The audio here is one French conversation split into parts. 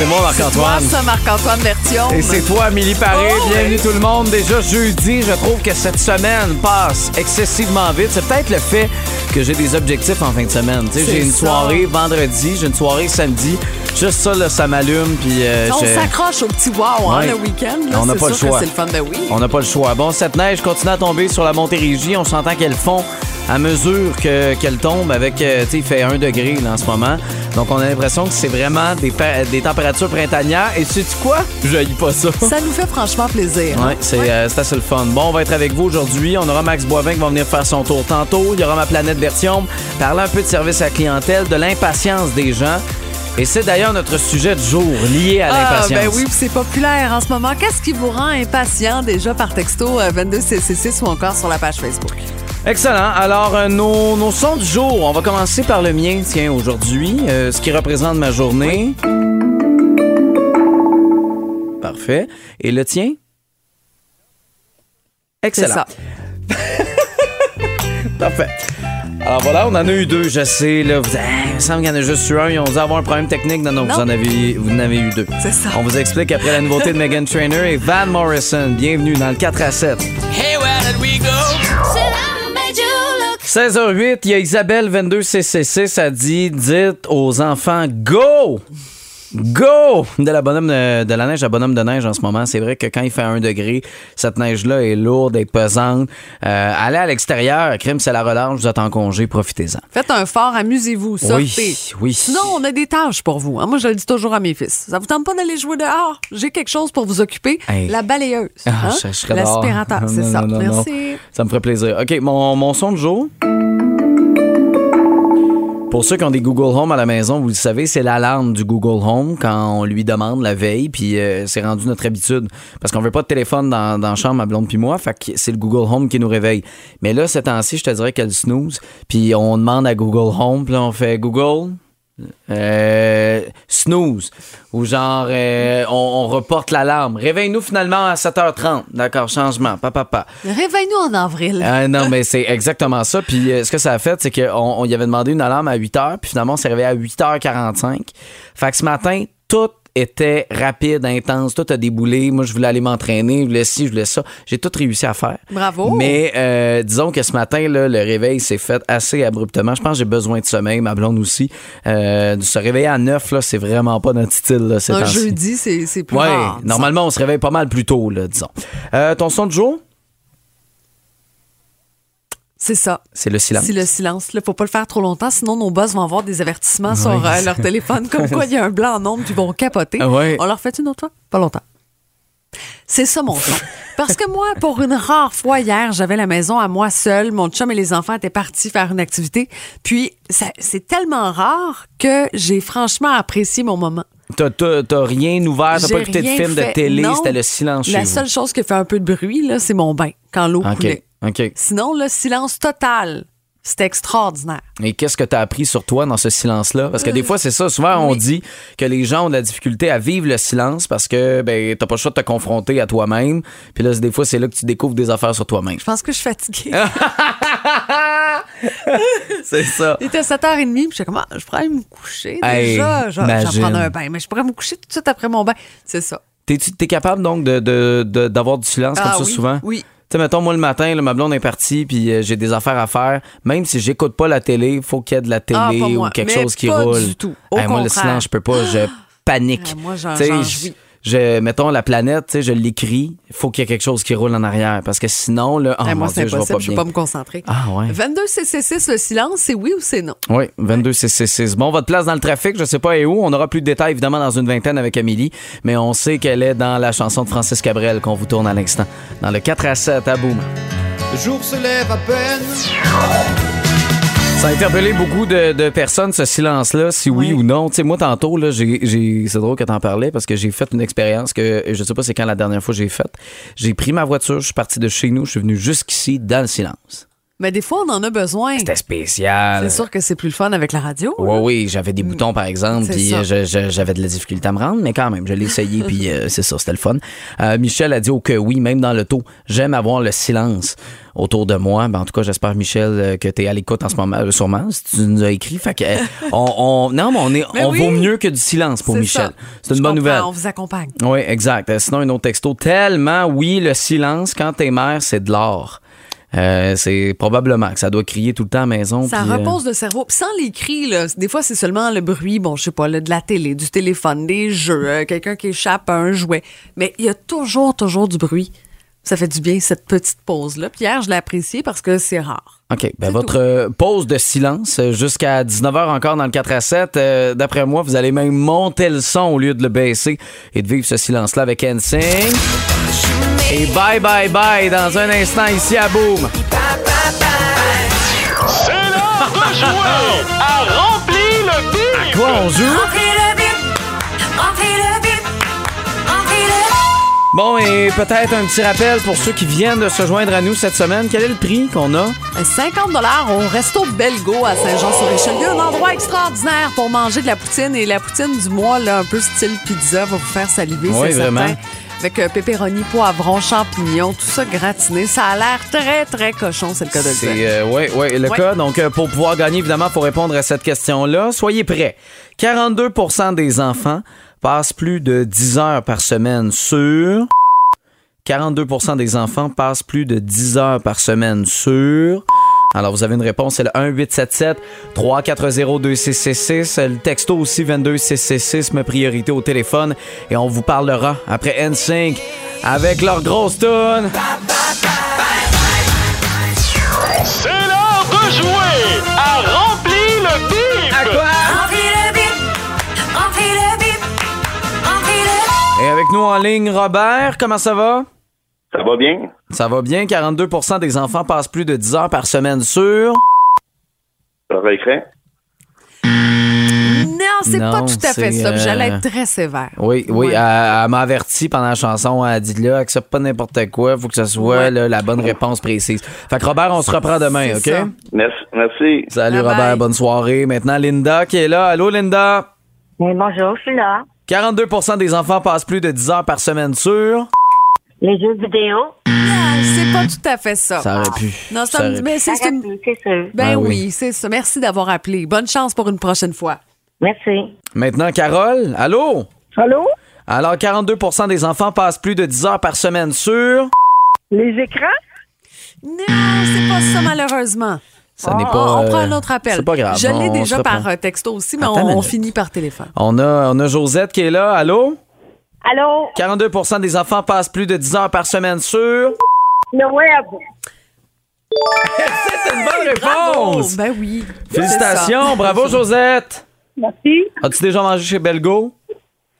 C'est moi, Marc-Antoine. Moi, ça, Marc-Antoine Berthiaume. Et c'est toi, Amélie Paré. Oh, Bienvenue oui. tout le monde. Déjà jeudi, je trouve que cette semaine passe excessivement vite. C'est peut-être le fait que j'ai des objectifs en fin de semaine. Tu sais, C'est J'ai une ça. soirée vendredi, j'ai une soirée samedi. Juste ça, là, ça m'allume. Puis euh, On s'accroche au petit wow hein, le week-end. On n'a c'est pas le choix. C'est le fun, oui. On n'a pas le choix. Bon, cette neige continue à tomber sur la Montérégie. On s'entend qu'elle fond à mesure que- qu'elle tombe avec, euh, tu sais, il fait 1 degré là, en ce moment. Donc, on a l'impression que c'est vraiment des, des températures printanières. Et sais-tu quoi? Je pas ça. Ça nous fait franchement plaisir. Oui, c'est euh, c'est assez le fun. Bon, on va être avec vous aujourd'hui. On aura Max Boivin qui va venir faire son tour tantôt. Il y aura ma planète Bertium, parler un peu de service à la clientèle, de l'impatience des gens. Et c'est d'ailleurs notre sujet du jour, lié à Ah, l'impatience. ben oui, c'est populaire en ce moment. Qu'est-ce qui vous rend impatient déjà par texto euh, 22CC6 ou encore sur la page Facebook? Excellent. Alors, euh, nos, nos sons du jour. On va commencer par le mien, tiens, aujourd'hui, euh, ce qui représente ma journée. Parfait. Et le tien? C'est Excellent. ça. Parfait. Alors voilà, on en a eu deux, je sais. Là, vous, Ah, il me semble qu'il y en a juste eu un. Ils ont dû avoir un problème technique. Non, non, Non. Vous, en avez, vous en avez eu deux. C'est ça. On vous explique après la nouveauté de Megan Trainer et Van Morrison. Bienvenue dans le 4 à 7. 16h08, il y a Isabelle 22CC6 a dit Dites aux enfants Go! Go! De la bonhomme de, de la neige à bonhomme de neige en ce moment. C'est vrai que quand il fait un degré, cette neige-là est lourde, est pesante. Euh, allez à l'extérieur, crime, c'est la relâche, vous êtes en congé, profitez-en. Faites un fort, amusez-vous, sortez. Oui, oui. Sinon, on a des tâches pour vous. hein. Moi, je le dis toujours à mes fils. Ça vous tente pas d'aller jouer dehors? J'ai quelque chose pour vous occuper. Hey. La balayeuse. Ah, hein? L'aspirateur, c'est ça. non, non, non. Merci. Ça me ferait plaisir. OK, mon, mon son de jour? Pour ceux qui ont des Google Home à la maison, vous le savez, c'est l'alarme du Google Home quand on lui demande la veille, puis euh, c'est rendu notre habitude. Parce qu'on veut pas de téléphone dans, dans la chambre, ma blonde puis moi, fait que c'est le Google Home qui nous réveille. Mais là, ces temps-ci, je te dirais qu'elle snooze, puis on demande à Google Home, puis là, on fait Google, euh, snooze. Ou genre, euh, on, on reporte l'alarme. Réveille-nous finalement à 7h30. D'accord, changement. Papa, papa. Réveille-nous en avril. Ah non, mais c'est exactement ça. Puis euh, ce que ça a fait, c'est qu'on on y avait demandé une alarme à 8 h, puis finalement, on s'est réveillé à 8h45. Fait que ce matin, tout était rapide, intense, tout a déboulé. Moi, je voulais aller m'entraîner, je voulais ci, je voulais ça. J'ai tout réussi à faire. Bravo. Mais euh, disons que ce matin, là, le réveil s'est fait assez abruptement. Je pense que j'ai besoin de sommeil, ma blonde aussi. Euh, de se réveiller à 9, là, c'est vraiment pas notre style. Là, ces un jeudi, c'est plus Ouais, rare. normalement, on se réveille pas mal plus tôt, là, disons. Euh, ton son de jour, C'est ça. c'est le silence. Si le silence, il faut pas le faire trop longtemps, sinon nos boss vont avoir des avertissements sur euh, leur téléphone, comme quoi il y a un blanc en nombre, puis ils vont capoter. Ah ouais. On leur fait une autre fois? Pas longtemps. C'est ça mon son. Parce que moi, pour une rare fois hier, j'avais la maison à moi seule. Mon chum et les enfants étaient partis faire une activité. Puis, c'est tellement rare que j'ai franchement apprécié mon moment. T'as, rien ouvert, t'as pas écouté de film de télé, c'était le silence chez La vous. seule chose qui fait un peu de bruit, là, c'est mon bain, quand l'eau coulait. OK. Sinon, le silence total. C'était extraordinaire. Et qu'est-ce que t'as appris sur toi dans ce silence-là? Parce que des fois, c'est ça. Souvent, on oui. dit que les gens ont de la difficulté à vivre le silence parce que ben, t'as pas le choix de te confronter à toi-même. Puis là, des fois, c'est là que tu découvres des affaires sur toi-même. Je pense que je suis fatiguée. c'est ça. Il était 7h30, puis j'étais comme, ah, je pourrais aller me coucher Hey, déjà. Je vais- je vais imagine. prendre un bain, mais je pourrais me coucher tout de suite après mon bain. C'est ça. T'es, t'es capable donc de, d'avoir du silence Ah comme ça oui, souvent? oui. Tu sais, mettons, moi, le matin, là, ma blonde est partie, puis euh, j'ai des affaires à faire. Même si j'écoute pas la télé, il faut qu'il y ait de la télé Ah, pas ou moi. quelque Mais chose qui pas roule. du tout. Au Hey, moi, le contraire. silence, je peux pas. Je panique. Ah, moi, j'en- Tu sais, j'en je- jouis. Je, mettons, la planète, tu sais, je l'écris. Il faut qu'il y ait quelque chose qui roule en arrière. Parce que sinon, là, oh, mon moi, c'est Dieu, je vais impossible, pas je ne peux bien. pas me concentrer. Ah, ouais. 22 CC6, le silence, c'est oui ou c'est non? Oui, 22 666. Bon, votre place dans le trafic, je sais pas est où. On aura plus de détails, évidemment, dans une vingtaine avec Amélie. Mais on sait qu'elle est dans la chanson de Francis Cabrel qu'on vous tourne à l'instant. Dans le 4 à 7 à Boom. Le jour se lève à peine. Ça a interpellé beaucoup de, de personnes, ce silence-là, si oui, ou non. Tu sais, moi, tantôt, là, j'ai, j'ai- c'est drôle que t'en parlais parce que j'ai fait une expérience que je sais pas c'est quand la dernière fois que j'ai faite. J'ai pris ma voiture, je suis parti de chez nous, je suis venu jusqu'ici dans le silence. Mais des fois, on en a besoin. C'était spécial. C'est sûr que c'est plus le fun avec la radio. Oui, oui, j'avais des boutons, par exemple, puis euh, j'avais de la difficulté à me rendre, mais quand même, je l'ai essayé, puis euh, c'est ça, c'était le fun. Euh, Michel a dit oh, que oui, même dans l'auto, j'aime avoir le silence autour de moi. Ben, en tout cas, j'espère, Michel, euh, que tu es à l'écoute en ce moment, euh, sûrement, si tu nous as écrit. Fait que, on, on- non, mais on, est, Mais on oui. vaut mieux que du silence pour Michel. C'est une Je bonne nouvelle. On vous accompagne. Oui, exact. Sinon, un autre texto. Tellement, oui, le silence, quand t'es mère, c'est de l'or. Euh, c'est probablement que ça doit crier tout le temps à la maison. Ça puis, euh, repose le cerveau. Sans les cris, là, des fois, c'est seulement le bruit, bon, je sais pas, là, de la télé, du téléphone, des jeux, euh, quelqu'un qui échappe à un jouet. Mais il y a toujours, toujours du bruit. Ça fait du bien, cette petite pause-là. Puis hier, je l'ai apprécié parce que c'est rare. OK. Ben, votre euh, pause de silence euh, jusqu'à 19h encore dans le 4 à 7. euh, D'après moi, vous allez même monter le son au lieu de le baisser et de vivre ce silence-là avec NSYNC. Et bye, bye, bye dans un instant ici à Boom. C'est l'heure de jouer à Remplis le bip! Quoi, on joue? Bon, et peut-être un petit rappel pour ceux qui viennent de se joindre à nous cette semaine. Quel est le prix qu'on a? Euh, 50 au Resto Belgo à Saint-Jean-sur-Richelieu. Un endroit extraordinaire pour manger de la poutine. Et la poutine du mois, là, un peu style pizza, va vous faire saliver, Oui, c'est vraiment. certain. Avec euh, pepperoni, poivron, champignons, tout ça gratiné. Ça a l'air très, très cochon, c'est le cas de le dire. euh, ouais, ouais, le Ouais. cas. Donc, euh, pour pouvoir gagner, évidemment, il faut répondre à cette question-là. Soyez prêts. 42% des enfants passent plus de 10 heures par semaine sur... 42% des enfants passent plus de 10 heures par semaine sur... Alors, vous avez une réponse, c'est le 1-877-340-2666. Le texto aussi, 22666, ma priorité au téléphone. Et on vous parlera après NSYNC avec leur grosse tune. Avec nous en ligne, Robert, comment ça va? Ça va bien? Ça va bien. 42% des enfants passent plus de 10 heures par semaine sur. Ça va écrit? Non, c'est pas tout à fait ça. J'allais euh, être très sévère. Oui, oui, Ouais. elle, elle m'a averti pendant la chanson. Elle a dit là, accepte pas n'importe quoi, faut que ce soit Ouais. là, la bonne réponse précise. Fait que Robert, on se reprend demain, OK? Ça. Merci. merci. Salut Bye bye. Robert, bonne soirée. Maintenant, Linda qui est là. Allô, Linda? Mais bonjour, je suis là. 42% des enfants passent plus de 10 heures par semaine sur. Les jeux vidéo, Ah, c'est pas tout à fait ça. Ça aurait pu. Non, Ça ça aurait me- pu. mais ça c'est une-. Ben Ah oui. oui, c'est ça. Merci d'avoir appelé. Bonne chance pour une prochaine fois. Merci. Maintenant, Carole, allô? Allô? Alors, 42 des enfants passent plus de 10 heures par semaine sur. Les écrans? Non, c'est pas ça, malheureusement. Ça n'est On- pas. on, prend euh, un autre appel. C'est pas grave. Je l'ai déjà par euh, texto aussi, mais Attends on, finit par téléphone. On a, on a Josette qui est là. Allô? Allô? 42% des enfants passent plus de 10 heures par semaine sur. Le web? C'est une bonne Bravo! réponse! Ben oui. Félicitations, bravo Josette! Merci. As-tu déjà mangé chez Belgo?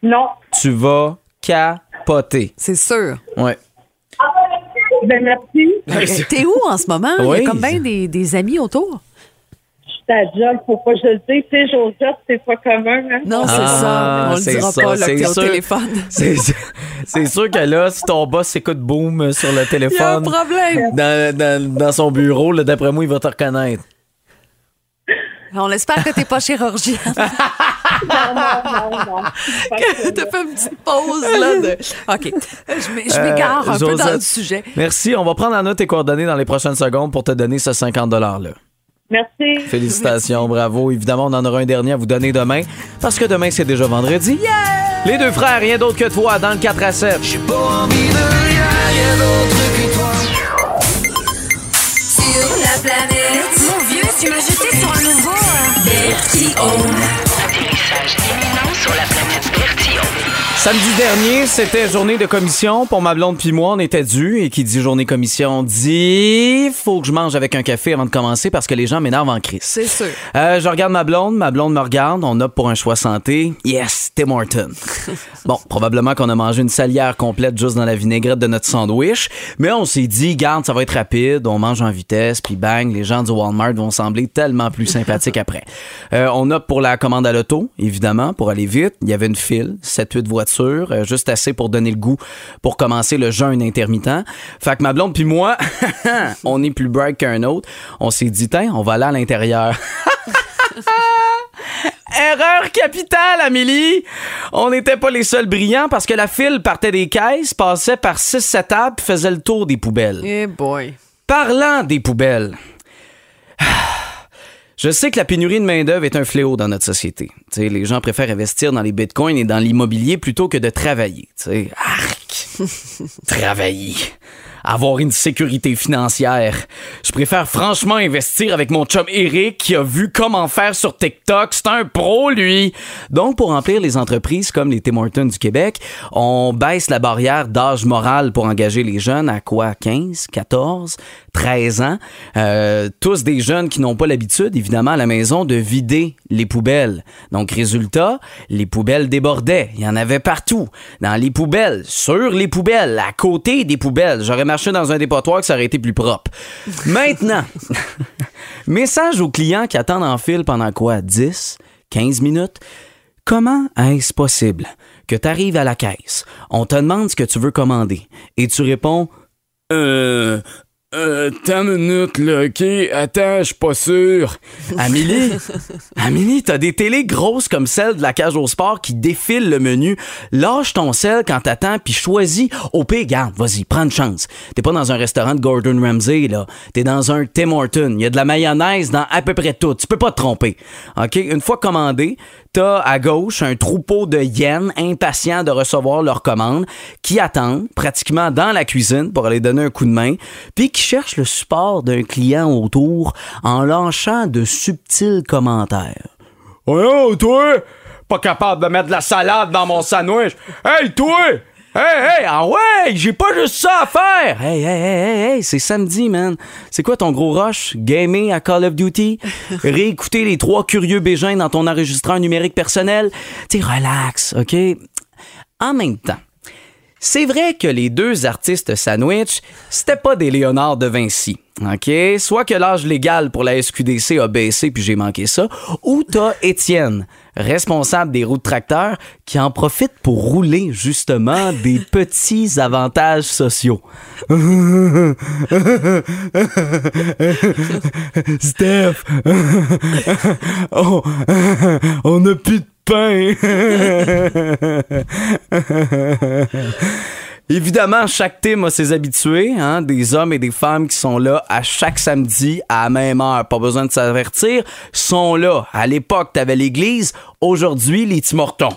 Non. Tu vas capoter. C'est sûr. Ouais. Ben, merci. T'es où en ce moment? Il y Oui. a comme bien des, des amis autour. Je suis à job, faut pas que je le dise. Tu sais, Joseph, c'est pas commun, hein? Non, c'est Ah, ça. On le dira ça, pas là, que c'est t'es au sûr. téléphone. C'est sûr que là, si ton boss écoute boom sur le Il y a un téléphone problème. dans, dans- dans son bureau, d'après moi, il va te reconnaître. On espère que t'es pas chirurgien. Non, non, non. T'as fait une petite pause, là. De... OK. Je m'é- je m'égare un peu dans Josette, le sujet. Merci. On va prendre en note tes coordonnées dans les prochaines secondes pour te donner ce 50 $-là. Merci. Félicitations, bravo. Évidemment, on en aura un dernier à vous donner demain, parce que demain, c'est déjà vendredi. Les deux frères, rien d'autre que toi, dans le 4 à 7. Sur la planète. Mon vieux, tu m'as jeté sur un nouveau. Bertillon. Atterrissage imminent sur la planète Bertillon. Samedi dernier, c'était journée de commission pour ma blonde puis moi, on était dû et qui dit journée commission dit faut que je mange avec un café avant de commencer parce que les gens m'énervent en crise. C'est sûr. Euh, je regarde ma blonde, ma blonde me regarde, on opte pour un choix santé. Yes, Tim Horton. bon, probablement qu'on a mangé une salière complète juste dans la vinaigrette de notre sandwich, mais on s'est dit, garde, ça va être rapide, on mange en vitesse, puis bang, les gens du Walmart vont sembler tellement plus sympathiques après. Euh, on opte pour la commande à l'auto, évidemment, pour aller vite. Il y avait une file, 7-8 voitures, euh, juste assez pour donner le goût pour commencer le jeûne intermittent. Fait que ma blonde puis moi, on est plus bright qu'un autre. On s'est dit, tiens, on va aller à l'intérieur. Erreur capitale, Amélie! On n'était pas les seuls brillants parce que la file partait des caisses, passait par 6-7 tables, puis faisait le tour des poubelles. Eh boy. Parlant des poubelles, je sais que la pénurie de main-d'œuvre est un fléau dans notre société. Tu sais, les gens préfèrent investir dans les bitcoins et dans l'immobilier plutôt que de travailler. Tu sais, arc! travailler. Avoir une sécurité financière. Je préfère franchement investir avec mon chum Eric qui a vu comment faire sur TikTok. C'est un pro, lui. Donc, pour remplir les entreprises comme les Tim Hortons du Québec, on baisse la barrière d'âge moral pour engager les jeunes à quoi? 15, 14, 13 ans? Euh, tous des jeunes qui n'ont pas l'habitude, évidemment, à la maison de vider les poubelles. Donc, résultat, les poubelles débordaient. Il y en avait partout. Dans les poubelles, sur les poubelles, à côté des poubelles. J'aurais marché dans un dépotoir que ça aurait été plus propre. Maintenant, message aux clients qui attendent en file pendant quoi? 10, 15 minutes? Comment est-ce possible que tu arrives à la caisse, on te demande ce que tu veux commander et tu réponds Euh. Euh, t'as une minute, là, OK? Attends, je suis pas sûr. Amélie? Amélie, t'as des télés grosses comme celle de la cage au sport qui défilent le menu. Lâche ton sel quand t'attends, puis choisis. Au pire, garde, vas-y, prends une chance. T'es pas dans un restaurant de Gordon Ramsay, là. T'es dans un Tim Horton. Il y a de la mayonnaise dans à peu près tout. Tu peux pas te tromper. OK? Une fois commandé, t'as à gauche un troupeau de hyènes impatients de recevoir leur commande qui attendent pratiquement dans la cuisine pour aller donner un coup de main, puis qui cherchent le support d'un client autour en lâchant de subtils commentaires. Voyons, toi! Pas capable de mettre la salade dans mon sandwich. Hey, toi! Hey, hey, ah ouais, j'ai pas juste ça à faire! Hey, hey, hey, hey, hey, c'est samedi, man. C'est quoi ton gros rush? Gamer à Call of Duty? Réécouter les trois curieux bégins dans ton enregistreur numérique personnel? T'es relax, OK? En même temps, c'est vrai que les deux artistes sandwich, c'était pas des Léonard de Vinci. OK? Soit que l'âge légal pour la SQDC a baissé puis j'ai manqué ça, ou t'as Étienne, responsable des routes tracteurs, qui en profite pour rouler justement des petits avantages sociaux. Steph, oh, on a plus de pain. Évidemment, chaque team a ses habitués, hein, des hommes et des femmes qui sont là à chaque samedi à la même heure. Pas besoin de s'avertir, sont là. À l'époque, t'avais l'église, aujourd'hui, les Timortons.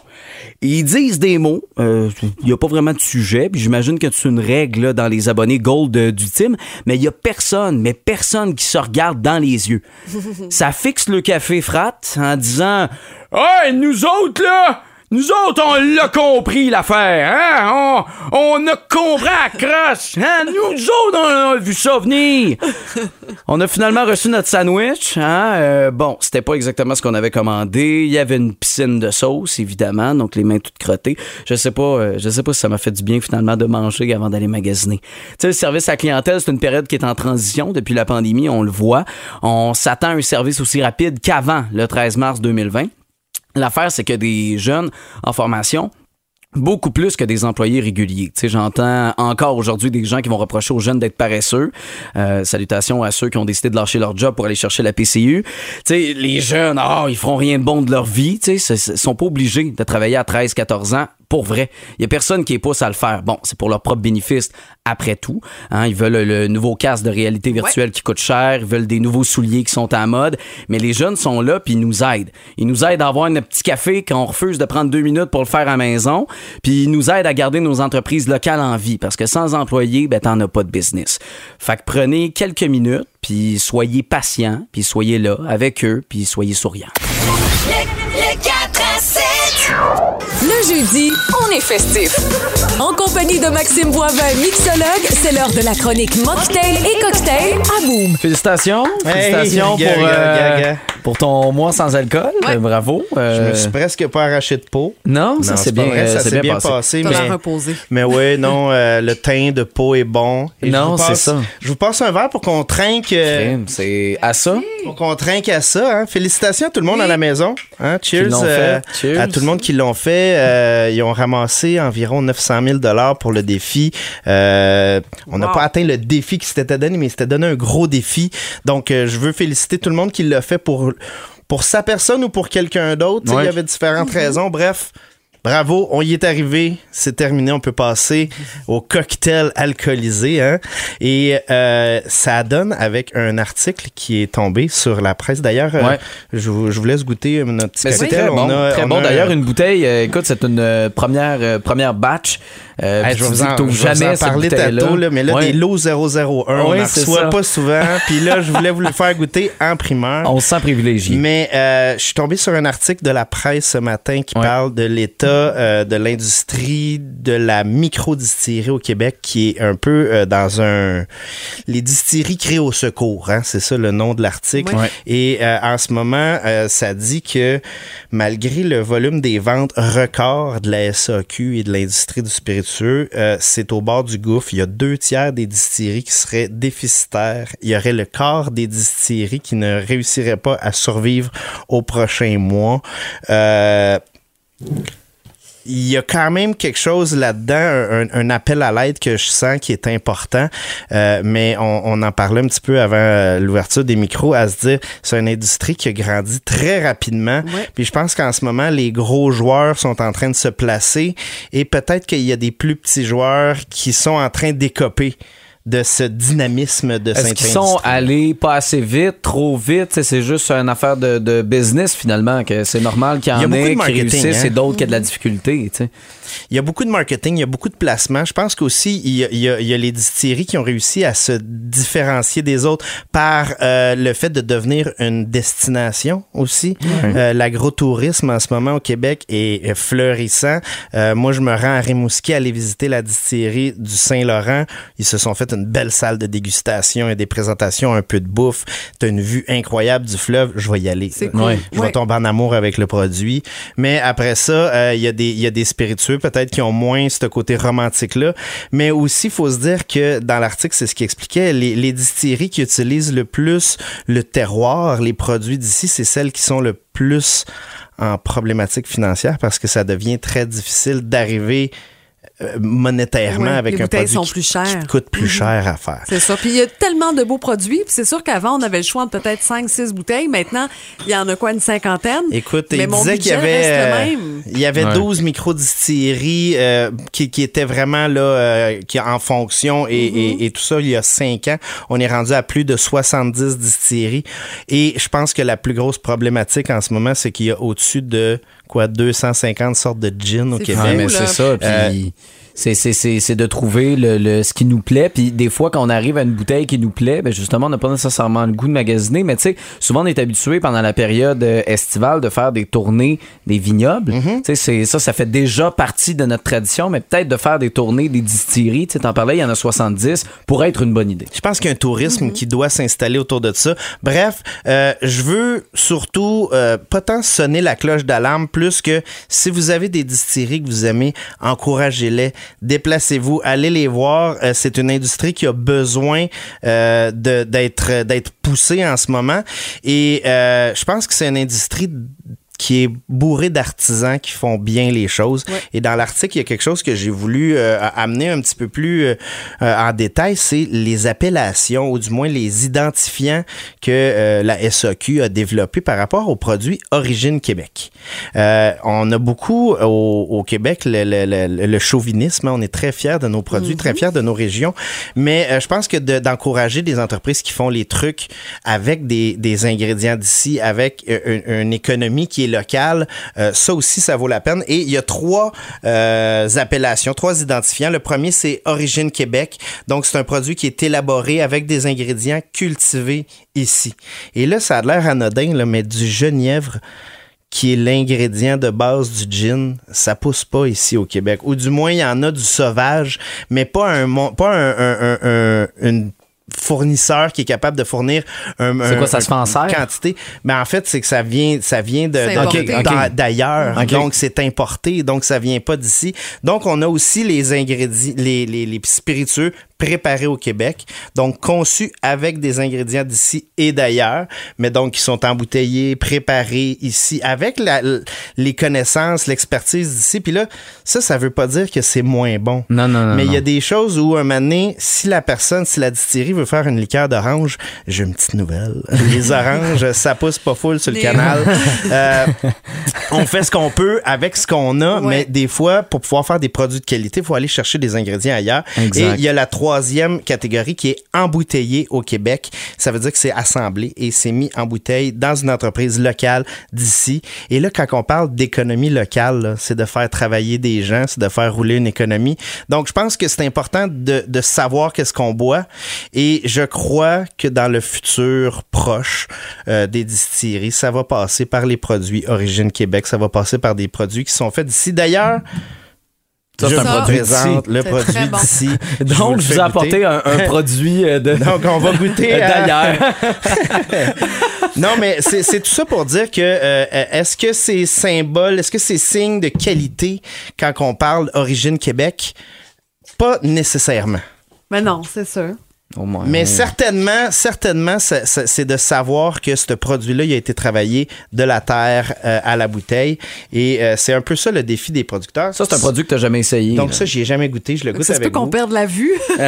Ils disent des mots, il n'y a pas vraiment de sujet, puis j'imagine que c'est une règle là, dans les abonnés Gold euh, du team, mais il y a personne, mais personne qui se regarde dans les yeux. Ça fixe le café frat en disant Hey, nous autres, là! Nous autres, on l'a compris, l'affaire, hein? On, a compris à croche, hein? Nous autres, on a vu ça venir! On a finalement reçu notre sandwich, hein? Euh, bon, c'était pas exactement ce qu'on avait commandé. Il y avait une piscine de sauce, évidemment, donc les mains toutes crottées. Je sais pas, euh, je sais pas si ça m'a fait du bien, finalement, de manger avant d'aller magasiner. Tu sais, le service à clientèle, c'est une période qui est en transition depuis la pandémie, on le voit. On s'attend à un service aussi rapide qu'avant le 13 mars 2020. L'affaire, c'est que des jeunes en formation, Beaucoup plus que des employés réguliers. J'entends encore aujourd'hui des gens qui vont reprocher aux jeunes d'être paresseux. Euh, salutations à ceux qui ont décidé de lâcher leur job pour aller chercher la PCU. Tu sais, les jeunes, ah, ils feront rien de bon de leur vie. Tu sais, sont pas obligés de travailler à 13, 14 ans. Pour vrai, il y a personne qui les pousse à le faire. Bon, c'est pour leur propre bénéfice après tout. Hein, ils veulent le, le nouveau casque de réalité virtuelle qui coûte cher, ils veulent des nouveaux souliers qui sont en mode, mais les jeunes sont là puis ils nous aident. Ils nous aident à avoir un petit café quand on refuse de prendre deux minutes pour le faire à la maison, puis ils nous aident à garder nos entreprises locales en vie parce que sans employés, ben t'en as pas de business. Fait que prenez quelques minutes puis soyez patients, puis soyez là avec eux, puis soyez souriants. Le 4 à 7. Le jeudi, on est festif. En compagnie de Maxime Boivin, mixologue, c'est l'heure de la chronique Mocktail et Cocktail à Boom. Félicitations, félicitations pour euh. Pour ton mois sans alcool, Ouais. euh, bravo. Je me suis presque pas arraché de peau. Non, ça Non, c'est bien, vrai, euh, ça c'est s'est bien bien passé. mais- l'air reposé. Mais oui, non, euh, le teint de peau est bon. Et Non, je vous c'est passe- ça. Je vous passe un verre pour qu'on trinque, euh, C'est à ça. pour qu'on trinque à ça. hein. Félicitations à tout le monde Oui. à la maison. Hein? Euh. Cheers. à tout le monde qui l'ont fait. Euh, ils ont ramassé environ 900 000 dollars pour le défi. Euh, on n'a Wow. pas atteint le défi qui s'était donné, mais il s'était donné un gros défi. Donc, euh, je veux féliciter tout le monde qui l'a fait pour pour sa personne ou pour quelqu'un d'autre. Ouais. Il y avait différentes raisons. Bref. Bravo, on y est arrivé, c'est terminé, on peut passer au cocktail alcoolisé. Hein? Et euh, ça donne avec un article qui est tombé sur la presse. D'ailleurs, euh, Ouais. je, vous, je vous laisse goûter euh, notre petit Mais c'est cocktail. très bon. On a- très on bon. a- D'ailleurs, une bouteille, euh, écoute, c'est une première, première batch. Euh, Hey, je vous en, je vais vous en jamais parler tantôt, là, mais là, Ouais. des lots 001, on Oui, n'en reçoit ça. pas souvent. Puis là, je voulais vous le faire goûter en primeur. On se sent privilégié. Mais euh, je suis tombé sur un article de la presse ce matin qui Ouais. parle de l'état euh, de l'industrie de la microdistillerie au Québec qui est un peu euh, dans un... Les distilleries créées au secours, hein, c'est ça le nom de l'article. Ouais. Et euh, en ce moment, ça dit que malgré le volume des ventes record de la SAQ et de l'industrie du spiritueux, c'est au bord du gouffre. Il y a deux tiers des distilleries qui seraient déficitaires. Il y aurait le quart des distilleries qui ne réussiraient pas à survivre au prochain mois. Euh, il y a quand même quelque chose là-dedans, un, un appel à l'aide que je sens qui est important, Euh, mais on, on en parlait un petit peu avant euh, l'ouverture des micros, à se dire c'est une industrie qui a grandi très rapidement. Puis je pense qu'en ce moment, les gros joueurs sont en train de se placer et peut-être qu'il y a des plus petits joueurs qui sont en train d'écoper de ce dynamisme de Est-ce qu'ils sont allés pas assez vite, trop vite? C'est juste une affaire de, de business finalement, que c'est normal qu'il y en ait qui réussissent hein? et d'autres qui ont de la difficulté. tu sais. Il y a beaucoup de marketing, il y a beaucoup de placements. Je pense qu'aussi, il y a, il y a- il y a les distilleries qui ont réussi à se différencier des autres par euh, le fait de devenir une destination aussi. Euh, L'agrotourisme en ce moment au Québec est, fleurissant. Euh, moi, je me rends à Rimouski aller visiter la distillerie du Saint-Laurent. Ils se sont fait une belle salle de dégustation et des présentations, un peu de bouffe. T'as une vue incroyable du fleuve. Je vais y aller. C'est cool. Ouais. je vais Ouais. tomber en amour avec le produit. Mais après ça, euh, il y, a des- il y a des spiritueux peut-être qui ont moins ce côté romantique-là. Mais aussi, il faut se dire que dans l'article, c'est ce qui expliquait, les, les distilleries qui utilisent le plus le terroir, les produits d'ici, c'est celles qui sont le plus en problématique financière parce que ça devient très difficile d'arriver euh, monétairement avec les un bouteilles produit sont qui, plus chères. qui te coûte plus cher à faire. C'est ça. Puis il y a tellement de beaux produits. Puis c'est sûr qu'avant, on avait le choix de peut-être 5-6 bouteilles. Maintenant, il y en a quoi, une cinquantaine? Écoute, Mais il mon disait qu'il y avait, reste le euh, même. il y avait Ouais. 12 micro-distilleries euh, qui, qui étaient vraiment là, euh, qui en fonction et, et- et tout ça il y a 5 ans. On est rendu à plus de 70 distilleries. Et je pense que la plus grosse problématique en ce moment, c'est qu'il y a au-dessus de quoi 250 sortes de gin au Québec. Fou, mais c'est ça. Puis Euh, c'est, c'est, c'est, c'est de trouver le, le- ce qui nous plaît. Puis des fois, quand on arrive à une bouteille qui nous plaît, ben justement, on n'a pas nécessairement le goût de magasiner. Mais tu sais, souvent, on est habitué pendant la période euh, estivale de faire des tournées des vignobles. Mm-hmm. Tu sais, c'est, ça, ça fait déjà partie de notre tradition. Mais peut-être de faire des tournées des distilleries. Tu sais, t'en parlais, il y en a 70, pourrait être une bonne idée. Je pense qu'il y a un tourisme qui doit s'installer autour de ça. Bref, euh, je veux surtout euh, pas tant sonner la cloche d'alarme, plus que si vous avez des distilleries que vous aimez, encouragez-les, déplacez-vous, allez les voir. Euh, c'est une industrie qui a besoin euh, d'être d'être poussée en ce moment. Et euh, je pense que c'est une industrie qui est bourré d'artisans qui font bien les choses. Et dans l'article, il y a quelque chose que j'ai voulu euh, amener un petit peu plus euh, euh, en détail, c'est les appellations, ou du moins les identifiants que euh, la SAQ a développés par rapport aux produits Origine Québec. On a beaucoup au, au Québec le, le- le- le chauvinisme, hein. on est très fiers de nos produits, très fiers de nos régions, mais je pense que de- d'encourager des entreprises qui font les trucs avec des, des ingrédients d'ici, avec une, une économie qui est locale, euh, ça aussi, ça vaut la peine. Et il y a trois euh, appellations, trois identifiants. Le premier, c'est Origine Québec. Donc, c'est un produit qui est élaboré avec des ingrédients cultivés ici. Et là, ça a l'air anodin, mais du genièvre qui est l'ingrédient de base du gin, ça pousse pas ici au Québec. Ou du moins, il y en a du sauvage, mais pas un, pas un- un- une fournisseur qui est capable de fournir un, un- quoi, ça se fait en une quantité. Mais en fait, c'est que ça vient, ça vient d'ailleurs. Donc, c'est importé. Donc, ça vient pas d'ici. Donc, on a aussi les ingrédients, les, les, les spiritueux préparés au Québec. Donc, conçus avec des ingrédients d'ici et d'ailleurs. Mais donc, qui sont embouteillés, préparés ici avec la- les connaissances, l'expertise d'ici. Puis là, ça, ça veut pas dire que c'est moins bon. Non, non, non. Mais il y a des choses où, un moment donné, si la personne, si la distillerie veut faire une liqueur d'orange, j'ai une petite nouvelle. Les oranges, ça pousse pas full sur le Les- canal. Euh, on fait ce qu'on peut avec ce qu'on a, Ouais. mais des fois, pour pouvoir faire des produits de qualité, il faut aller chercher des ingrédients ailleurs. Exact. Et il y a la troisième catégorie qui est embouteillé au Québec. Ça veut dire que c'est assemblé et c'est mis en bouteille dans une entreprise locale d'ici. Et là, quand on parle d'économie locale, c'est de faire travailler des gens, c'est de faire rouler une économie. Donc, je pense que c'est important de, de savoir qu'est-ce qu'on boit. Et je crois que dans le futur proche euh, des distilleries, ça va passer par les produits Origine Québec. Ça va passer par des produits qui sont faits d'ici. D'ailleurs, Ça, je c'est un vous produit présente d'ici. le produit bon. d'ici. Donc, je vous ai apporté un, un produit euh, de. Donc, on va goûter d'ailleurs. Non, mais c'est c'est tout ça pour dire que euh, est-ce que c'est symbole, est-ce que c'est signe de qualité quand on parle Origine Québec? Pas nécessairement? Mais non, c'est sûr. Au moins. Mais certainement, certainement, c'est de savoir que ce produit-là, il a été travaillé de la terre euh, à la bouteille. Et euh, c'est un peu ça le défi des producteurs. Ça, c'est un produit que tu n'as jamais essayé. Donc là. ça, j'y ai jamais goûté. Je le goûte Ça avec qu'on perde la vue.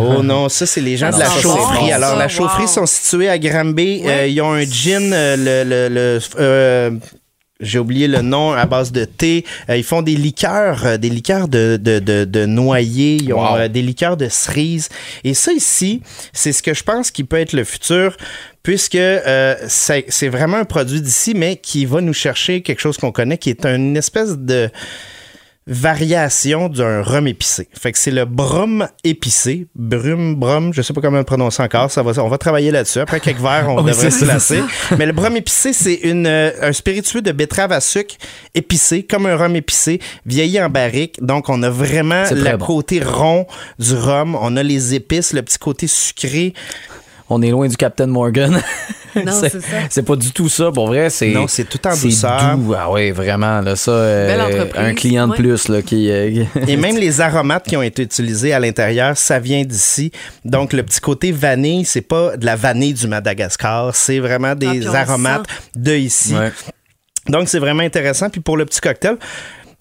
Oh non, ça, c'est les gens Ah de la chaufferie. bon, Alors, ça, la chaufferie wow. sont situés à Granby. Ouais. Euh, ils ont un gin, euh, le... le- le- euh, j'ai oublié le nom à base de thé. Euh, ils font des liqueurs, euh, des liqueurs de, de, de, de noyer. Ils ont Wow. euh, des liqueurs de cerise. Et ça ici, c'est ce que je pense qui peut être le futur, puisque euh, c'est c'est vraiment un produit d'ici, mais qui va nous chercher quelque chose qu'on connaît, qui est une espèce de variation d'un rhum épicé. Fait que c'est le brum épicé, brum, brum, je sais pas comment le prononcer encore, ça va, on va travailler là-dessus. Après quelques verres, on Oui, devrait se lasser. Mais le brum épicé, c'est une, euh, un spiritueux de betterave à sucre épicé, comme un rhum épicé, vieilli en barrique. Donc, on a vraiment le bon. côté rond du rhum, on a les épices, le petit côté sucré. On est loin du Captain Morgan. Non, c'est ça. C'est pas du tout ça. Pour vrai, c'est. Non, c'est tout en c'est douceur. doux. Ah oui, vraiment. Là, ça, euh, Belle entreprise, un client de ouais. plus là, qui. euh, Et même les aromates qui ont été utilisés à l'intérieur, ça vient d'ici. Donc, le petit côté vanille, c'est pas de la vanille du Madagascar, c'est vraiment Ah, des aromates de ici. Ouais. Donc, c'est vraiment intéressant. Puis pour le petit cocktail,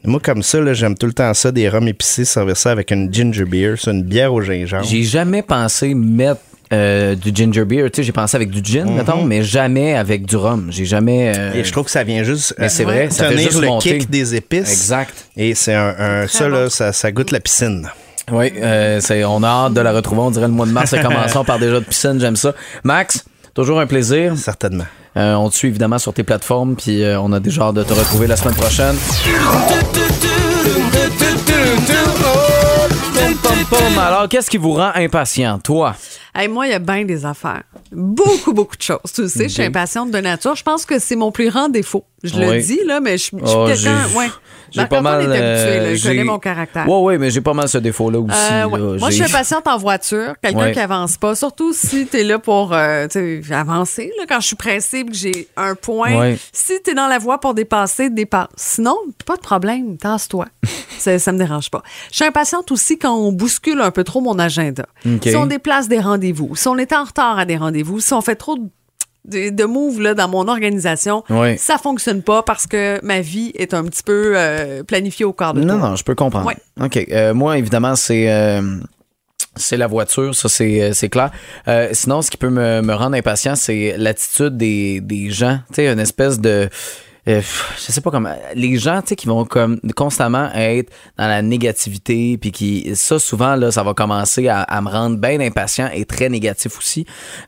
moi, comme ça, là, j'aime tout le temps ça, des rhums épicés, servir ça avec une ginger beer, c'est une bière au gingembre. J'ai jamais pensé mettre euh, du ginger beer. Tu sais, j'ai pensé avec du gin, mettons, mais jamais avec du rhum. J'ai jamais. euh. Et je trouve que ça vient juste Mais c'est euh, vrai, ça fait juste le monter. kick des épices. Exact. Et c'est un, un- ça, là, ça, ça goûte la piscine. Oui, euh, c'est- on a hâte de la retrouver. On dirait le mois de mars. Commençons par déjà de piscine. J'aime ça. Max, toujours un plaisir. Certainement. Euh, on te suit évidemment sur tes plateformes, puis euh, on a déjà hâte de te retrouver la semaine prochaine. Alors, qu'est-ce qui vous rend impatient, toi? Hey, moi, il y a bien des affaires. Beaucoup, beaucoup de choses. Tu le sais, je suis impatiente de nature. Je pense que c'est mon plus grand défaut. Je le Oui. dis, là, mais je, je suis Oh, quelqu'un. j'ai- Ouais. J'ai Marc-Antoine pas mal. est habitué, là, euh, connaît j'ai- mon caractère. Ouais, ouais, mais j'ai pas mal ce défaut-là aussi. Euh, ouais. là. Moi, je suis impatiente en voiture. Quelqu'un Ouais. qui avance pas. Surtout si tu es là pour euh, avancer. Là, quand je suis pressée que j'ai un point. Ouais. Si tu es dans la voie pour dépasser, dépasse. Sinon, pas de problème. Tasse-toi. ça, ça me dérange pas. Je suis impatiente aussi quand on bouscule un peu trop mon agenda. OK. Si on déplace des rendez-vous, si on est en retard à des rendez-vous, si on fait trop de de, de moves là, dans mon organisation, Ouais. ça fonctionne pas parce que ma vie est un petit peu euh, planifiée au quart de Non, tour. non, je peux comprendre. Ouais. OK. Euh, moi, évidemment, c'est. euh, c'est la voiture, ça c'est clair. Sinon, ce qui peut me, me rendre impatient, c'est l'attitude des, des gens. Tu sais, une espèce de. Euh, je sais pas comment. Les gens, tu sais, qui vont comme constamment être dans la négativité, puis qui. Ça, souvent, là, ça va commencer à, à me rendre bien impatient et très négatif aussi.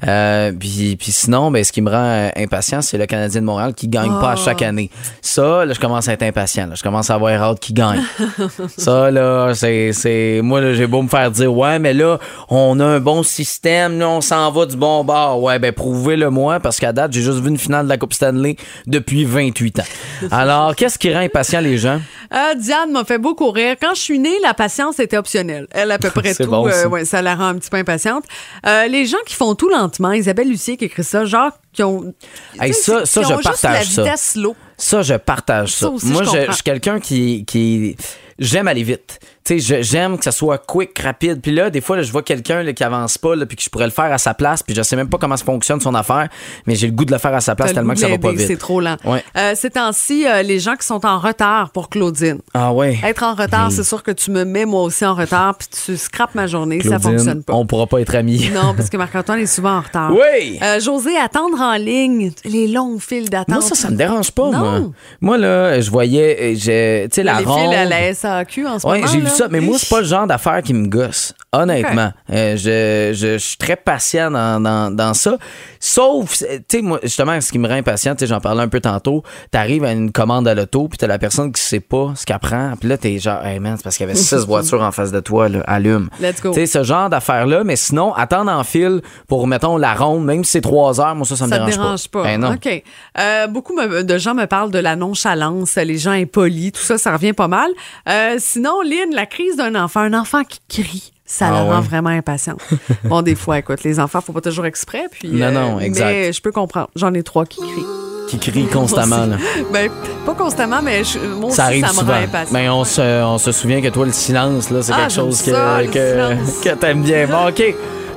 Euh, puis, puis sinon, ben, ce qui me rend euh, impatient, c'est le Canadien de Montréal qui gagne pas à chaque année. Ça, là, je commence à être impatient. là. Je commence à avoir hâte qu'il gagne. Ça, là, c'est. c'est- Moi, là, j'ai beau me faire dire, ouais, mais là, on a un bon système, là, on s'en va du bon bord. Ouais, ben, prouvez-le moi, parce qu'à date, j'ai juste vu une finale de la Coupe Stanley depuis 28 28 ans. Alors, qu'est-ce qui rend impatient les gens? Euh, Diane m'a fait beaucoup rire. Quand je suis née, la patience était optionnelle. Elle, à peu près tout. bon, ça. ouais, ça la rend un petit peu impatiente. Euh, les gens qui font tout lentement, Isabelle Lucier qui écrit ça, genre qui ont. Hey, ça, ça qui je ont juste partage la ça. slow. Ça, je partage ça. Ça aussi, Moi, je je, comprends. je suis quelqu'un qui, qui. J'aime aller vite. Tu sais, je- j'aime que ça soit quick, rapide. Puis là, des fois, là, je vois quelqu'un qui avance pas, là, puis que je pourrais le faire à sa place, puis je sais même pas comment ça fonctionne son affaire, mais j'ai le goût de le faire à sa place tellement que ça va pas vite. C'est trop lent. Ouais. Euh, ces temps-ci, euh, les gens qui sont en retard pour Claudine. Ah ouais. Être en retard, c'est sûr que tu me mets moi aussi en retard, puis tu scrapes ma journée, ça Claudine, fonctionne pas. on pourra pas être amis. Non, parce que Marc-Antoine est souvent en retard. Oui! Euh, José, attendre en ligne, les longues files d'attente. Moi, ça, ça me dérange pas, Non. moi. Moi, là, je voyais, tu sais, la les ronde. files à la SAQ en ce moment. Mais moi, c'est pas le genre d'affaire qui me gosse. Honnêtement, Euh, je, je, je suis très patient dans, dans, dans ça. Sauf, tu sais, moi, justement, ce qui me rend impatient, j'en parlais un peu tantôt, t'arrives à une commande à l'auto, puis t'as la personne qui sait pas ce qu'elle prend, puis là, t'es genre, hey man, c'est parce qu'il y avait six voitures en face de toi, là, allume. Let's go. Tu sais, ce genre d'affaires-là, mais sinon, attendre en file pour, mettons, la ronde, même si c'est trois heures, moi, ça, ça me Ça dérange, dérange pas. Ben non. OK. Euh, beaucoup de gens me parlent de la nonchalance, les gens impolis, tout ça, ça revient pas mal. Euh, sinon, Lynn, la crise d'un enfant, un enfant qui crie. Ça Ah la rend ouais. vraiment impatiente. bon, des fois, écoute, les enfants, faut pas toujours exprès. Puis, Non, non, euh, exact. Mais je peux comprendre. J'en ai trois qui crient. Qui crie constamment, là. Ben, pas constamment, mais je- moi aussi, Ça arrive ça me souvent. Mais on se, on se souvient que toi, le silence, là, c'est Ah, quelque chose que, ça, que, t'aimes bien. Bon, OK.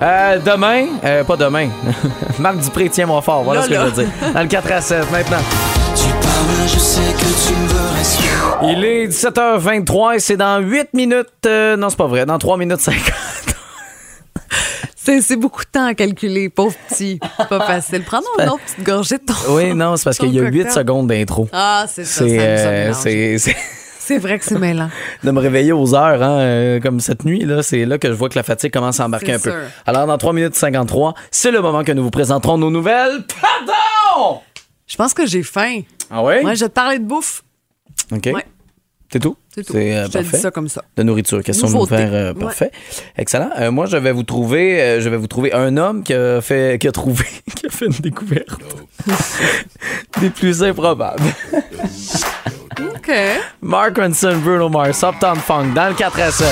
Euh, demain, euh, pas demain. Marc Dupré, tiens-moi fort. Voilà Là, ce que là. je veux dire. Dans le 4 à 7, maintenant. Tu parles, je sais que tu me veux rester. Il est 17h23 et c'est dans 8 minutes. euh, non, c'est pas vrai. Dans 3 minutes 50. C'est c'est beaucoup de temps à calculer, pauvre petit. Pas facile. Prends donc une autre petite gorgée de ton. Oui, non, c'est parce qu'il y a 8 cocktail. secondes d'intro. Ah, c'est ça. C'est, euh, c'est, c'est- vrai que c'est mêlant. de me réveiller aux heures, hein, euh, comme cette nuit, là, c'est là que je vois que la fatigue commence à embarquer C'est un peu. Alors, dans 3 minutes 53, c'est le moment que nous vous présenterons nos nouvelles. Pardon! Je pense que j'ai faim. Ah ouais? Moi, je vais te parler de bouffe. OK. Ouais. C'est tout? C'est tout. C'est euh, je te parfait. dis ça comme ça. De nourriture, question de nous Nouveauté. faire euh, Ouais. parfait. Excellent. Euh, moi, je vais vous trouver, euh, je vais vous trouver un homme qui a fait, qui a trouvé, qui a fait une découverte des plus improbables. OK. Mark Ronson, Bruno Mars, Uptown Funk dans le 4 à 7.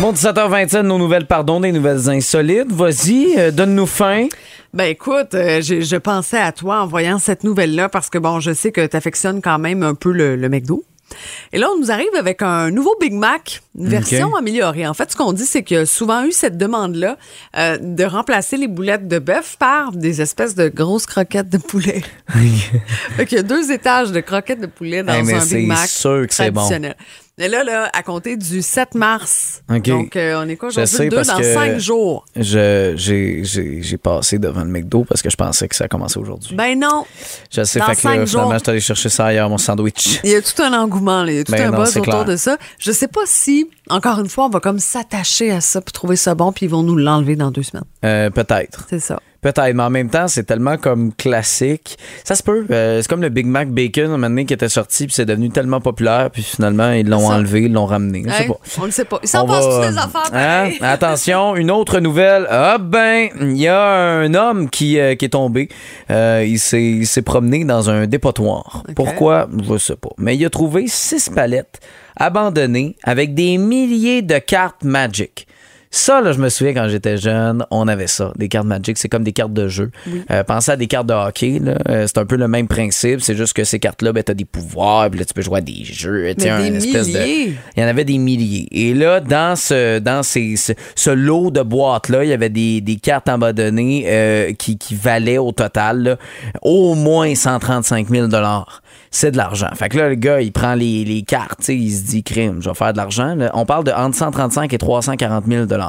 Bon, 17h27, nos nouvelles, pardon, des nouvelles insolites. Vas-y, euh, donne-nous faim. Ben écoute, euh, je pensais à toi en voyant cette nouvelle-là parce que bon, je sais que tu affectionnes quand même un peu le, le McDo. Et là, on nous arrive avec un nouveau Big Mac, une version améliorée. En fait, ce qu'on dit, c'est qu'il y a souvent eu cette demande-là euh, de remplacer les boulettes de bœuf par des espèces de grosses croquettes de poulet. fait qu'il y a deux étages de croquettes de poulet dans Hey, mais un Big Mac sûr que c'est bon. Mais là, là, à compter du 7 mars. Donc, euh, on est quoi aujourd'hui? Le 2 parce dans que 5 jours. Je, j'ai, j'ai, j'ai passé devant le McDo parce que je pensais que ça commençait aujourd'hui. Ben non. Je sais, dans fait que là, finalement, je suis allé chercher ça ailleurs, mon sandwich. Il y a tout un engouement, là. il y a tout Ben un non, buzz autour clair. de ça. Je sais pas si, encore une fois, on va comme s'attacher à ça puis trouver ça bon, puis ils vont nous l'enlever dans deux semaines. Euh, peut-être. C'est ça. Peut-être, mais en même temps, c'est tellement comme classique. Ça se peut. Euh, c'est comme le Big Mac Bacon, un moment donné, qui était sorti, puis c'est devenu tellement populaire, puis finalement, ils l'ont enlevé, ils l'ont ramené. Je sais Hey, pas. on ne sait pas. Il s'en va- toutes des affaires. Hein? Attention, une autre nouvelle. Ah ben, il y a un homme qui, euh, qui est tombé. Euh, il s'est promené dans un dépotoir. Pourquoi? Je sais pas. Mais il a trouvé six palettes abandonnées avec des milliers de cartes Magic. Ça, là, je me souviens quand j'étais jeune, on avait ça, des cartes Magic. C'est comme des cartes de jeu. Euh, pensez à des cartes de hockey. là. Euh, c'est un peu le même principe. C'est juste que ces cartes-là, ben, tu as des pouvoirs, puis là, tu peux jouer à des jeux. Mais un des espèce de- milliers. il y en avait des milliers. Et là, dans ce, dans ces, ce, ce lot de boîtes-là, il y avait des, des cartes abandonnées euh, qui, qui valaient au total là, au moins 135 000 C'est de l'argent. Fait que là, le gars, il prend les, les cartes, il se dit, crime, je vais faire de l'argent. On parle de entre 135 et 340 000 Quand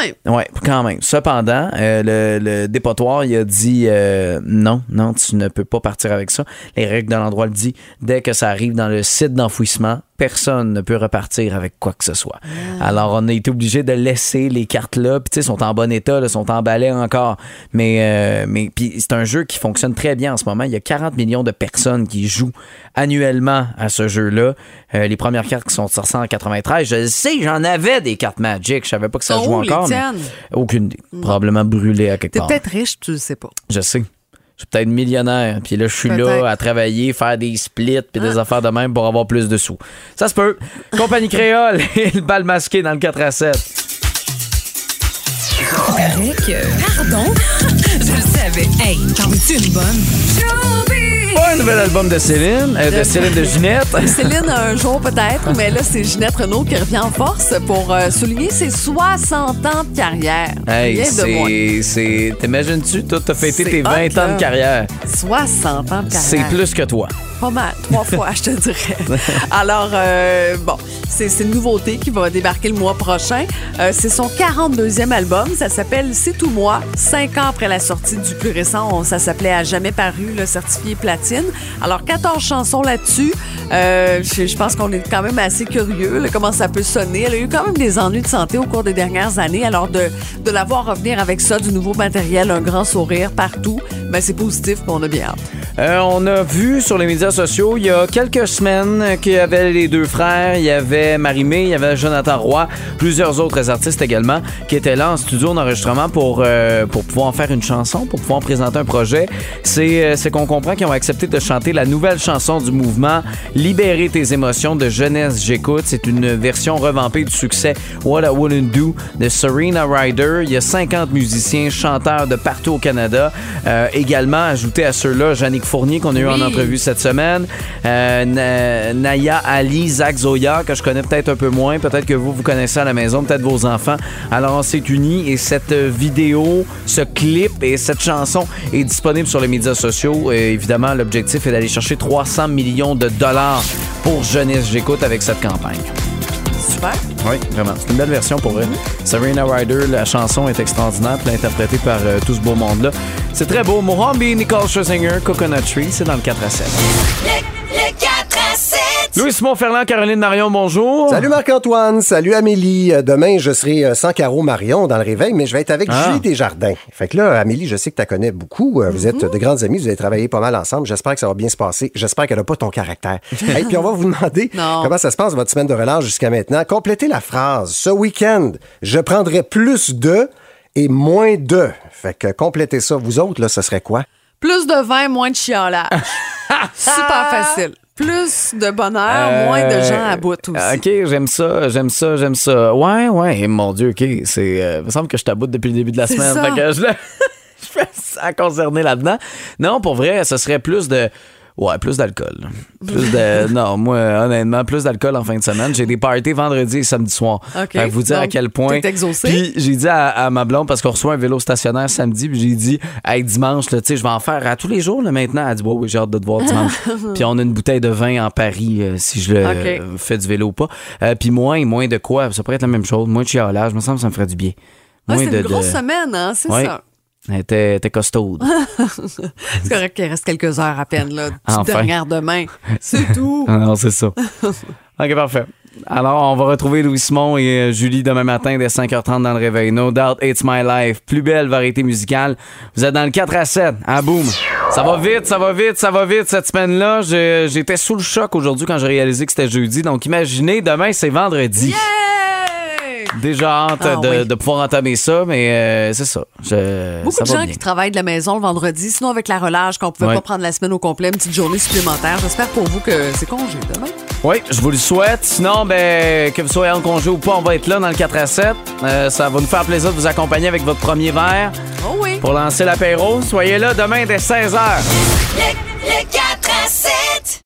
même. oui, quand même. Cependant, euh, le, le dépotoir, il a dit euh, non, non, tu ne peux pas partir avec ça. Les règles de l'endroit le dit. Dès que ça arrive dans le site d'enfouissement, personne ne peut repartir avec quoi que ce soit. Alors, on a été obligé de laisser les cartes là. Puis, tu sais, sont en bon état, là, sont emballées encore. Mais, euh, mais puis c'est un jeu qui fonctionne très bien en ce moment. Il y a 40 millions de personnes qui jouent annuellement à ce jeu-là. Euh, les premières cartes qui sont sorties en 93, je le sais, j'en avais des cartes Magic. Je savais pas que ça où, les encore. mais aucune idée. Probablement brûlé à quelque T'es part. peut-être riche, tu le sais pas. Je sais. Je suis peut-être millionnaire. Puis là, je suis Peut-être. Ah. là à travailler, faire des splits puis des affaires de même pour avoir plus de sous. Ça se peut. Compagnie Créole et le bal masqué dans le 4 à 7. Paraît que- Pardon? Je le savais. Hey, t'en veux-tu une bonne? Pas un nouvel album de Céline, euh, de Céline de Ginette. Céline, un jour peut-être, mais là, c'est Ginette Renault qui revient en force pour euh, souligner ses 60 ans de carrière. Hey, c'est. T'imagines-tu, toi, t'as fêté tes 20 hot, ans là. de carrière. 60 ans de carrière. C'est plus que toi. Pas mal, trois fois, je te dirais. Alors, euh, bon, c'est une nouveauté qui va débarquer le mois prochain. Euh, c'est son 42e album. Ça s'appelle C'est tout moi. Cinq ans après la sortie du plus récent, on- ça s'appelait À jamais paru, le certifié platine. Alors, 14 chansons là-dessus. Euh, je, je pense qu'on est quand même assez curieux, là, comment ça peut sonner. Elle a eu quand même des ennuis de santé au cours des dernières années. Alors, de, de la voir revenir avec ça, du nouveau matériel, un grand sourire partout, ben, c'est positif, on a bien. Euh, on a vu sur les médias sociaux il y a quelques semaines qu'il y avait les deux frères, il y avait Marie-Mé, il y avait Jonathan Roy, plusieurs autres artistes également qui étaient là en studio d'enregistrement pour, euh, pour pouvoir faire une chanson, pour pouvoir présenter un projet. C'est euh, qu'on comprend qu'ils ont accepté de chanter la nouvelle chanson du mouvement Libérer tes émotions de Jeunesse J'écoute. C'est une version revampée du succès What I Wouldn't Do de Serena Ryder. Il y a 50 musiciens, chanteurs de partout au Canada. Également, ajouté à ceux-là, Jannick Fournier qu'on a eu en entrevue cette semaine. Euh, Na- Naya Ali, Zach Zoya, que je connais peut-être un peu moins. Peut-être que vous, vous connaissez à la maison, peut-être vos enfants. Alors, on s'est unis et cette euh, vidéo, ce clip et cette chanson est disponible sur les médias sociaux. Et évidemment, l'objectif est d'aller chercher 300 millions de dollars pour Jeunesse J'écoute avec cette campagne. Super. Oui, vraiment. C'est une belle version pour elle. Serena Ryder, la chanson est extraordinaire, puis interprétée par euh, tout ce beau monde-là. C'est très beau. Mohammed, Nicole Scherzinger, Coconut Tree, c'est dans le 4 à 7. Le 4 à 7. Louis-Simon Ferland, Caroline Marion, bonjour. Salut Marc-Antoine, salut Amélie. Euh, Demain, je serai euh, sans Caro Marion dans le réveil, mais je vais être avec Ah. Julie Desjardins. Fait que là, Amélie, je sais que tu la connais beaucoup. Euh, Vous êtes Mhm. de grandes amies, vous avez travaillé pas mal ensemble. J'espère que ça va bien se passer. J'espère qu'elle n'a pas ton caractère. Et puis, on va vous demander Non. comment ça se passe votre semaine de relâche jusqu'à maintenant. Complétez la phrase. Ce week-end, je prendrai plus de et moins de. Fait que complétez ça. Vous autres, là, ce serait quoi? Plus de vin, moins de chiolage. Super facile. Plus de bonheur, moins de gens à bout aussi. Euh, OK, j'aime ça, j'aime ça, j'aime ça. Ouais, ouais, et mon Dieu, OK. C'est, euh, il me semble que je t'aboute depuis le début de la semaine. ça. Fait que je, je fais ça concerner là-dedans. Non, pour vrai, ce serait plus de. Ouais, plus d'alcool. Plus de. non, moi, honnêtement, plus d'alcool en fin de semaine. J'ai des parties vendredi et samedi soir. OK. Fait que vous dire à quel point. t'es exaucé? Puis j'ai dit à, à ma blonde, parce qu'on reçoit un vélo stationnaire samedi, puis j'ai dit, hey, dimanche, là, tu sais, je vais en faire à tous les jours là, maintenant. Elle dit, ouais, oui, j'ai hâte de te voir dimanche. puis on a une bouteille de vin en Paris euh, si je le euh, fais du vélo ou pas. Euh, puis moins, moins de quoi? Ça pourrait être la même chose. Moins de chialage, me semble que ça me ferait du bien. Moins c'est de. une grosse de- semaine, hein? C'est Ouais. ça. Elle était, elle était costaude. C'est correct qu'il reste quelques heures à peine, là. Petite Enfin. dernière demain. C'est tout. Ah non, c'est ça. OK, parfait. Alors, on va retrouver Louis Simon et euh, Julie demain matin dès 5h30 dans le réveil. No doubt, it's my life. Plus belle variété musicale. Vous êtes dans le 4 à 7. Ah, boum. Ça va vite, ça va vite, ça va vite cette semaine-là. J'étais sous le choc aujourd'hui quand j'ai réalisé que c'était jeudi. Donc, imaginez, demain, c'est vendredi. Déjà hâte Ah, de, oui. de pouvoir entamer ça, mais euh, c'est ça. Je- Beaucoup ça de gens bien. qui travaillent de la maison le vendredi. Sinon, avec la relâche, qu'on pouvait Ouais. pas prendre la semaine au complet, une petite journée supplémentaire. J'espère pour vous que c'est congé demain. Oui, je vous le souhaite. Sinon, ben, que vous soyez en congé ou pas, on va être là dans le 4 à 7. Euh, ça va nous faire plaisir de vous accompagner avec votre premier verre Oh oui. pour lancer l'apéro. Soyez là demain dès 16h. Le 4